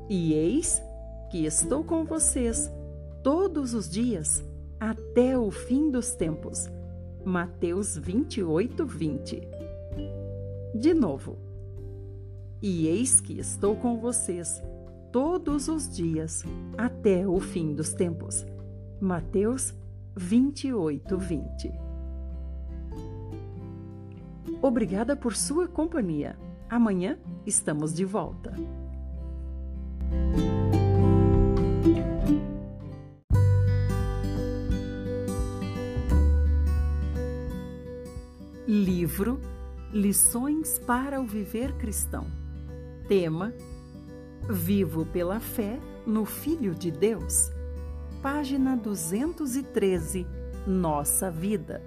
E eis que estou com vocês todos os dias, até o fim dos tempos. Mateus 28, 20. De novo. E eis que estou com vocês todos os dias até o fim dos tempos. Mateus 28, 20. Obrigada por sua companhia. Amanhã estamos de volta. Livro Lições para o Viver Cristão. Tema Vivo pela fé no Filho de Deus. Página 213. Nossa vida.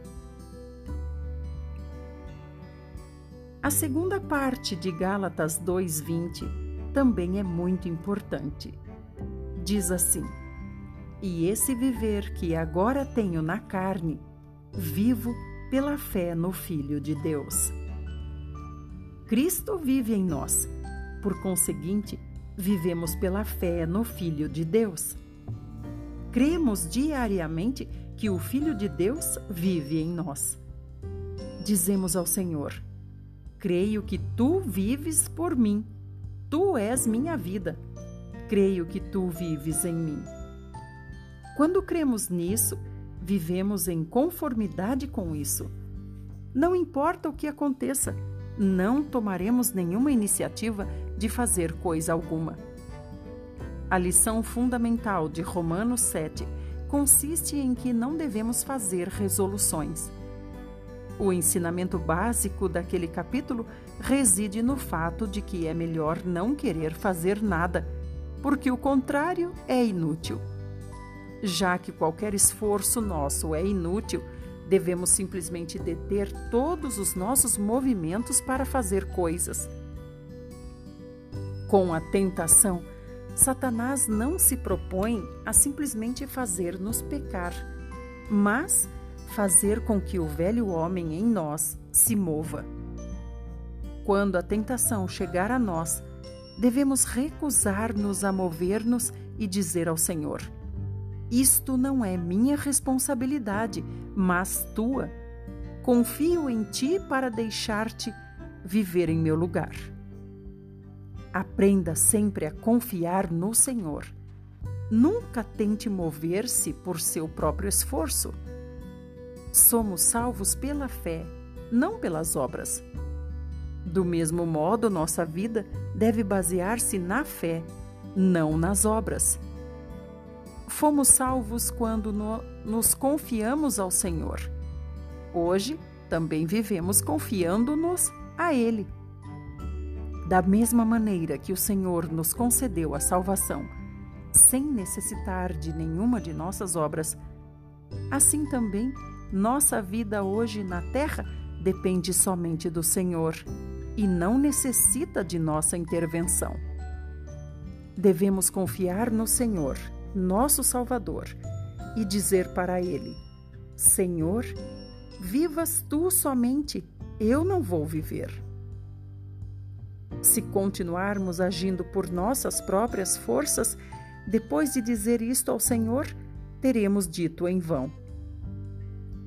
A segunda parte de Gálatas 2:20 também é muito importante. Diz assim: E esse viver que agora tenho na carne, vivo pela fé no Filho de Deus. Cristo vive em nós. Por conseguinte, vivemos pela fé no Filho de Deus. Cremos diariamente que o Filho de Deus vive em nós. Dizemos ao Senhor: Creio que tu vives por mim. Tu és minha vida. Creio que tu vives em mim. Quando cremos nisso, vivemos em conformidade com isso. Não importa o que aconteça, não tomaremos nenhuma iniciativa de fazer coisa alguma. A lição fundamental de Romanos 7 consiste em que não devemos fazer resoluções. O ensinamento básico daquele capítulo reside no fato de que é melhor não querer fazer nada, porque o contrário é inútil. Já que qualquer esforço nosso é inútil, Devemos simplesmente deter todos os nossos movimentos para fazer coisas. Com a tentação, Satanás não se propõe a simplesmente fazer-nos pecar, mas fazer com que o velho homem em nós se mova. Quando a tentação chegar a nós, devemos recusar-nos a mover-nos e dizer ao Senhor: isto não é minha responsabilidade, mas tua. Confio em ti para deixar-te viver em meu lugar. Aprenda sempre a confiar no Senhor. Nunca tente mover-se por seu próprio esforço. Somos salvos pela fé, não pelas obras. Do mesmo modo, nossa vida deve basear-se na fé, não nas obras. Fomos salvos quando no, nos confiamos ao Senhor. Hoje também vivemos confiando-nos a Ele. Da mesma maneira que o Senhor nos concedeu a salvação, sem necessitar de nenhuma de nossas obras, assim também nossa vida hoje na terra depende somente do Senhor e não necessita de nossa intervenção. Devemos confiar no Senhor nosso Salvador, e dizer para ele: Senhor, vivas tu somente, eu não vou viver. Se continuarmos agindo por nossas próprias forças, depois de dizer isto ao Senhor, teremos dito em vão: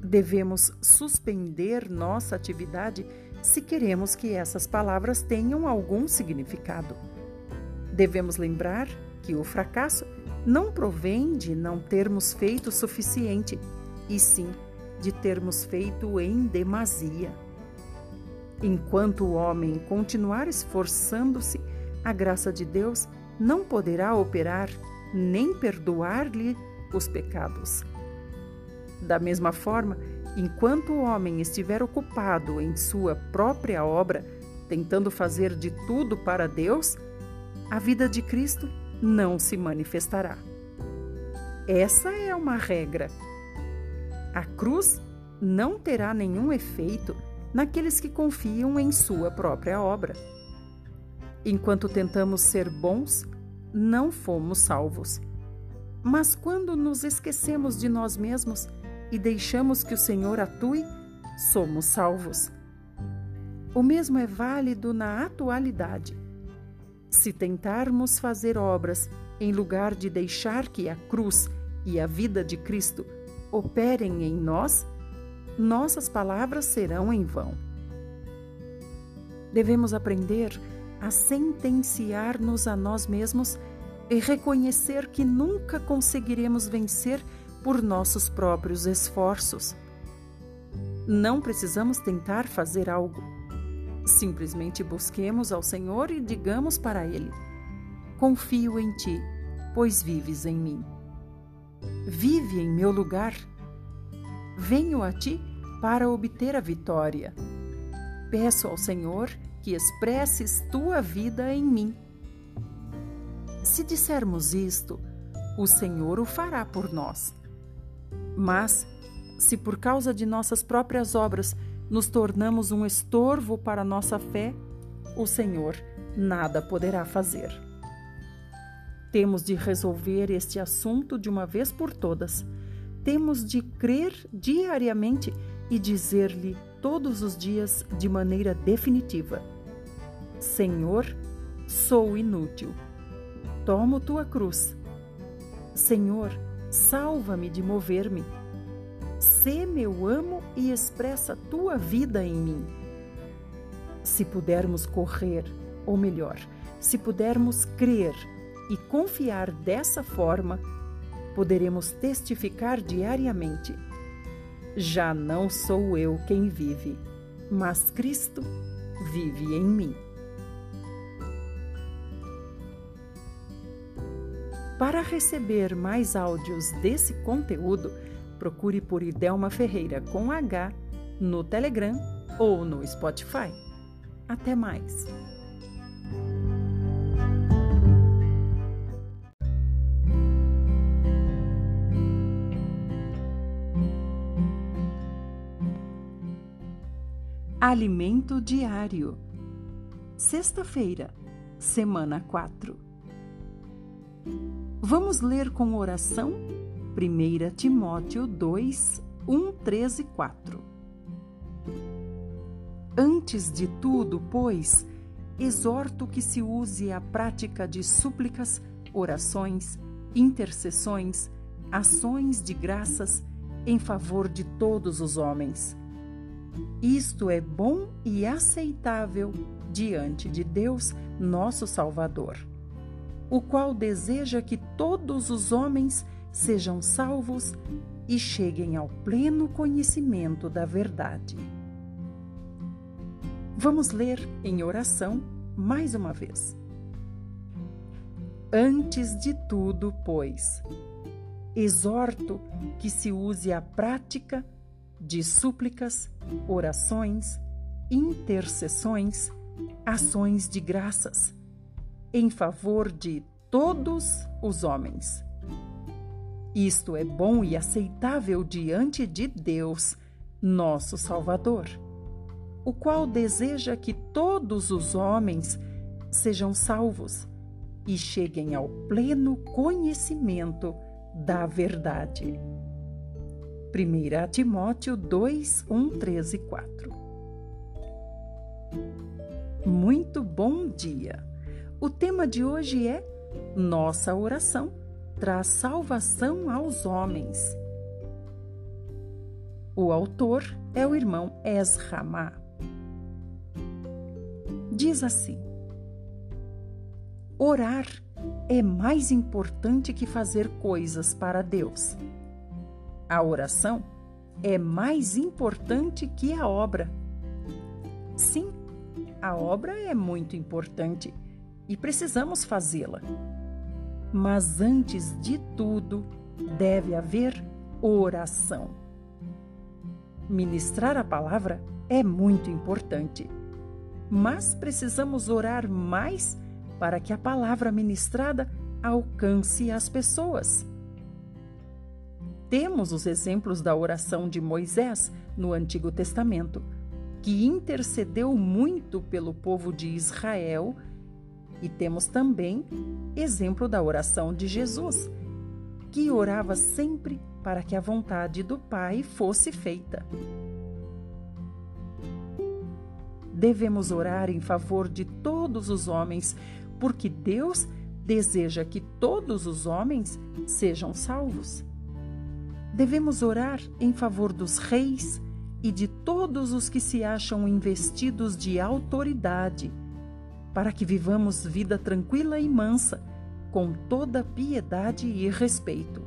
Devemos suspender nossa atividade se queremos que essas palavras tenham algum significado. Devemos lembrar que o fracasso não provém de não termos feito o suficiente, e sim de termos feito em demasia. Enquanto o homem continuar esforçando-se, a graça de Deus não poderá operar nem perdoar-lhe os pecados. Da mesma forma, enquanto o homem estiver ocupado em sua própria obra, tentando fazer de tudo para Deus, a vida de Cristo não se manifestará. Essa é uma regra. A cruz não terá nenhum efeito naqueles que confiam em sua própria obra. Enquanto tentamos ser bons, não fomos salvos. Mas quando nos esquecemos de nós mesmos e deixamos que o Senhor atue, somos salvos. O mesmo é válido na atualidade. Se tentarmos fazer obras em lugar de deixar que a cruz e a vida de Cristo operem em nós, nossas palavras serão em vão. Devemos aprender a sentenciar-nos a nós mesmos e reconhecer que nunca conseguiremos vencer por nossos próprios esforços. Não precisamos tentar fazer algo. Simplesmente busquemos ao Senhor e digamos para Ele: Confio em Ti, pois vives em mim. Vive em meu lugar. Venho a Ti para obter a vitória. Peço ao Senhor que expresses tua vida em mim. Se dissermos isto, o Senhor o fará por nós. Mas, se por causa de nossas próprias obras nos tornamos um estorvo para nossa fé, o Senhor nada poderá fazer. Temos de resolver este assunto de uma vez por todas. Temos de crer diariamente e dizer-lhe todos os dias de maneira definitiva: Senhor, sou inútil. Tomo tua cruz. Senhor, salva-me de mover-me. Sê meu amo e expressa tua vida em mim. Se pudermos correr, ou melhor, se pudermos crer e confiar dessa forma, poderemos testificar diariamente: já não sou eu quem vive, mas Cristo vive em mim. Para receber mais áudios desse conteúdo, procure por Idelma Ferreira com H no Telegram ou no Spotify. Até mais! Alimento diário. Sexta-feira, semana 4. Vamos ler com oração 1 Timóteo 2, 1, 13 e 4. Antes de tudo, pois, exorto que se use a prática de súplicas, orações, intercessões, ações de graças em favor de todos os homens. Isto é bom e aceitável diante de Deus, nosso Salvador o qual deseja que todos os homens sejam salvos e cheguem ao pleno conhecimento da verdade. Vamos ler em oração mais uma vez. Antes de tudo, pois, exorto que se use a prática de súplicas, orações, intercessões, ações de graças em favor de todos os homens. Isto é bom e aceitável diante de Deus, nosso Salvador, o qual deseja que todos os homens sejam salvos e cheguem ao pleno conhecimento da verdade. 1 Timóteo 2, 1, 13 e 4 Muito bom dia! O tema de hoje é Nossa oração traz salvação aos homens. O autor é o irmão Esramá. Diz assim: Orar é mais importante que fazer coisas para Deus. A oração é mais importante que a obra. Sim, a obra é muito importante e precisamos fazê-la. Mas antes de tudo, deve haver oração. Ministrar a palavra é muito importante, mas precisamos orar mais para que a palavra ministrada alcance as pessoas. Temos os exemplos da oração de Moisés no Antigo Testamento, que intercedeu muito pelo povo de Israel, e temos também exemplo da oração de Jesus, que orava sempre para que a vontade do Pai fosse feita. Devemos orar em favor de todos os homens, porque Deus deseja que todos os homens sejam salvos. Devemos orar em favor dos reis e de todos os que se acham investidos de autoridade, para que vivamos vida tranquila e mansa, com toda piedade e respeito.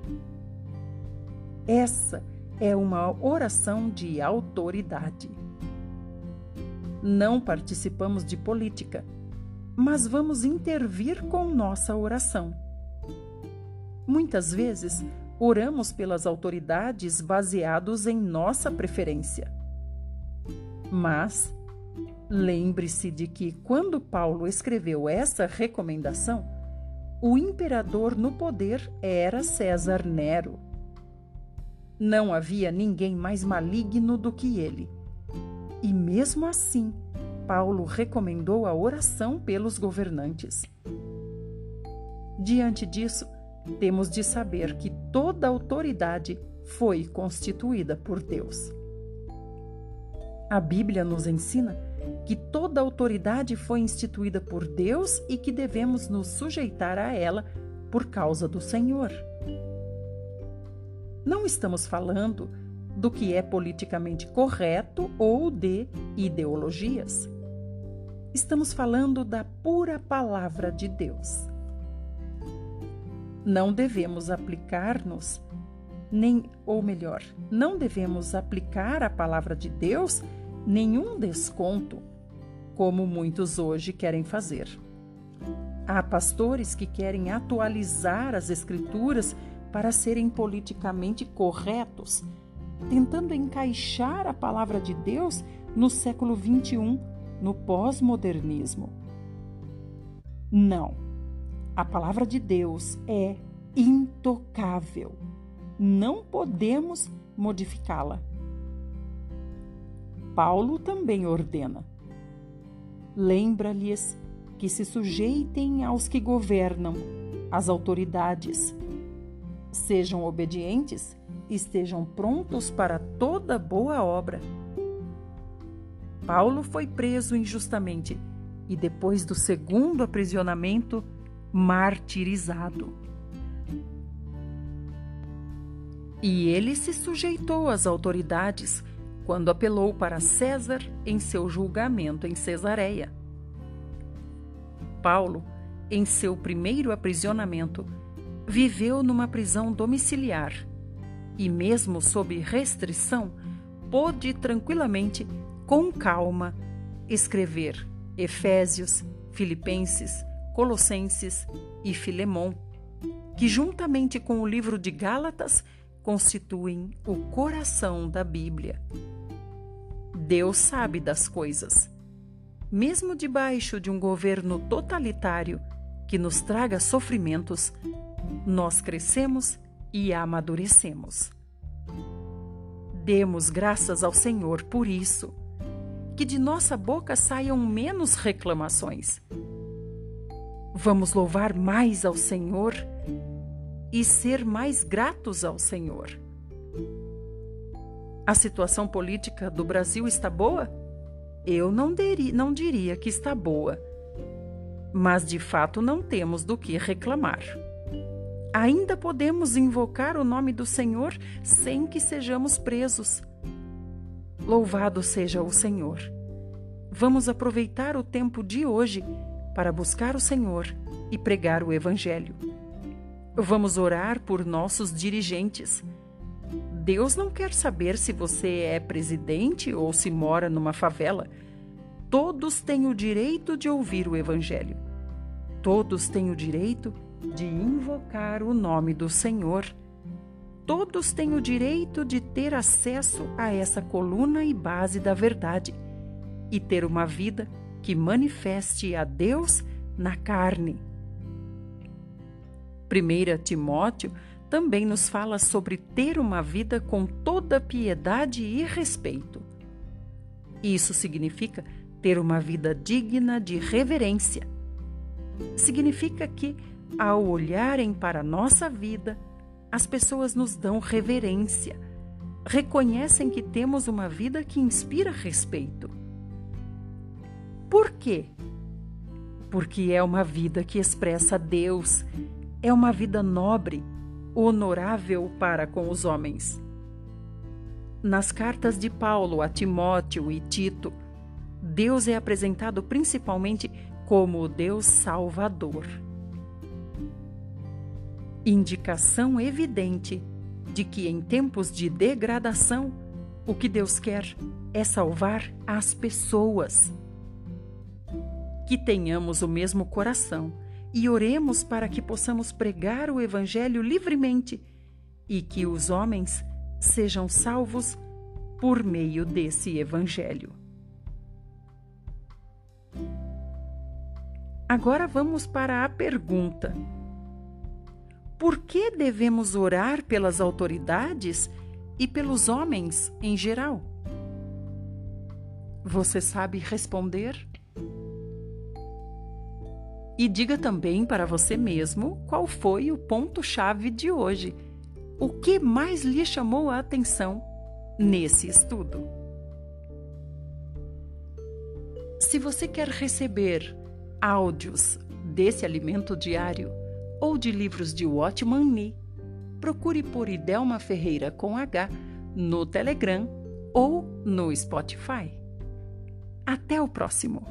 Essa é uma oração de autoridade. Não participamos de política mas vamos intervir com nossa oração. Muitas vezes, oramos pelas autoridades baseados em nossa preferência. Mas lembre-se de que quando Paulo escreveu essa recomendação, o imperador no poder era César Nero. Não havia ninguém mais maligno do que ele. E mesmo assim, Paulo recomendou a oração pelos governantes. Diante disso, temos de saber que toda autoridade foi constituída por Deus. A Bíblia nos ensina que toda autoridade foi instituída por Deus e que devemos nos sujeitar a ela por causa do Senhor. Não estamos falando do que é politicamente correto ou de ideologias. Estamos falando da pura palavra de Deus. Não devemos aplicar-nos, nem, ou melhor, não devemos aplicar à palavra de Deus nenhum desconto, como muitos hoje querem fazer. Há pastores que querem atualizar as Escrituras para serem politicamente corretos, tentando encaixar a palavra de Deus no século 21 no pós-modernismo. Não. A palavra de Deus é intocável. Não podemos modificá-la. Paulo também ordena: lembra-lhes que se sujeitem aos que governam, às autoridades. Sejam obedientes e estejam prontos para toda boa obra. Paulo foi preso injustamente e, depois do segundo aprisionamento, martirizado. E ele se sujeitou às autoridades quando apelou para César em seu julgamento em Cesareia. Paulo, em seu primeiro aprisionamento, viveu numa prisão domiciliar e, mesmo sob restrição, pôde tranquilamente com calma, escrever Efésios, Filipenses, Colossenses e Filemon, que, juntamente com o livro de Gálatas, constituem o coração da Bíblia. Deus sabe das coisas. Mesmo debaixo de um governo totalitário que nos traga sofrimentos, nós crescemos e amadurecemos. Demos graças ao Senhor por isso que de nossa boca saiam menos reclamações. Vamos louvar mais ao Senhor e ser mais gratos ao Senhor. A situação política do Brasil está boa? Eu não, não diria que está boa, mas de fato não temos do que reclamar. Ainda podemos invocar o nome do Senhor sem que sejamos presos Louvado seja o Senhor. Vamos aproveitar o tempo de hoje para buscar o Senhor e pregar o Evangelho. Vamos orar por nossos dirigentes. Deus não quer saber se você é presidente ou se mora numa favela. Todos têm o direito de ouvir o Evangelho. Todos têm o direito de invocar o nome do Senhor. Todos têm o direito de ter acesso a essa coluna e base da verdade e ter uma vida que manifeste a Deus na carne. 1 Timóteo também nos fala sobre ter uma vida com toda piedade e respeito. Isso significa ter uma vida digna de reverência. Significa que, ao olharem para a nossa vida, as pessoas nos dão reverência, reconhecem que temos uma vida que inspira respeito. Por quê? Porque é uma vida que expressa Deus, é uma vida nobre, honorável para com os homens. Nas cartas de Paulo a Timóteo e Tito, Deus é apresentado principalmente como o Deus Salvador. Indicação evidente de que em tempos de degradação, o que Deus quer é salvar as pessoas que tenhamos o mesmo coração e oremos para que possamos pregar o Evangelho livremente e que os homens sejam salvos por meio desse Evangelho. Agora vamos para a pergunta: Por que devemos orar pelas autoridades e pelos homens em geral? Você sabe responder? E diga também para você mesmo qual foi o ponto-chave de hoje. O que mais lhe chamou a atenção nesse estudo? Se você quer receber áudios desse alimento diário ou de livros de Watchman Nee, procure por Idelma Ferreira com H no Telegram ou no Spotify. Até o próximo!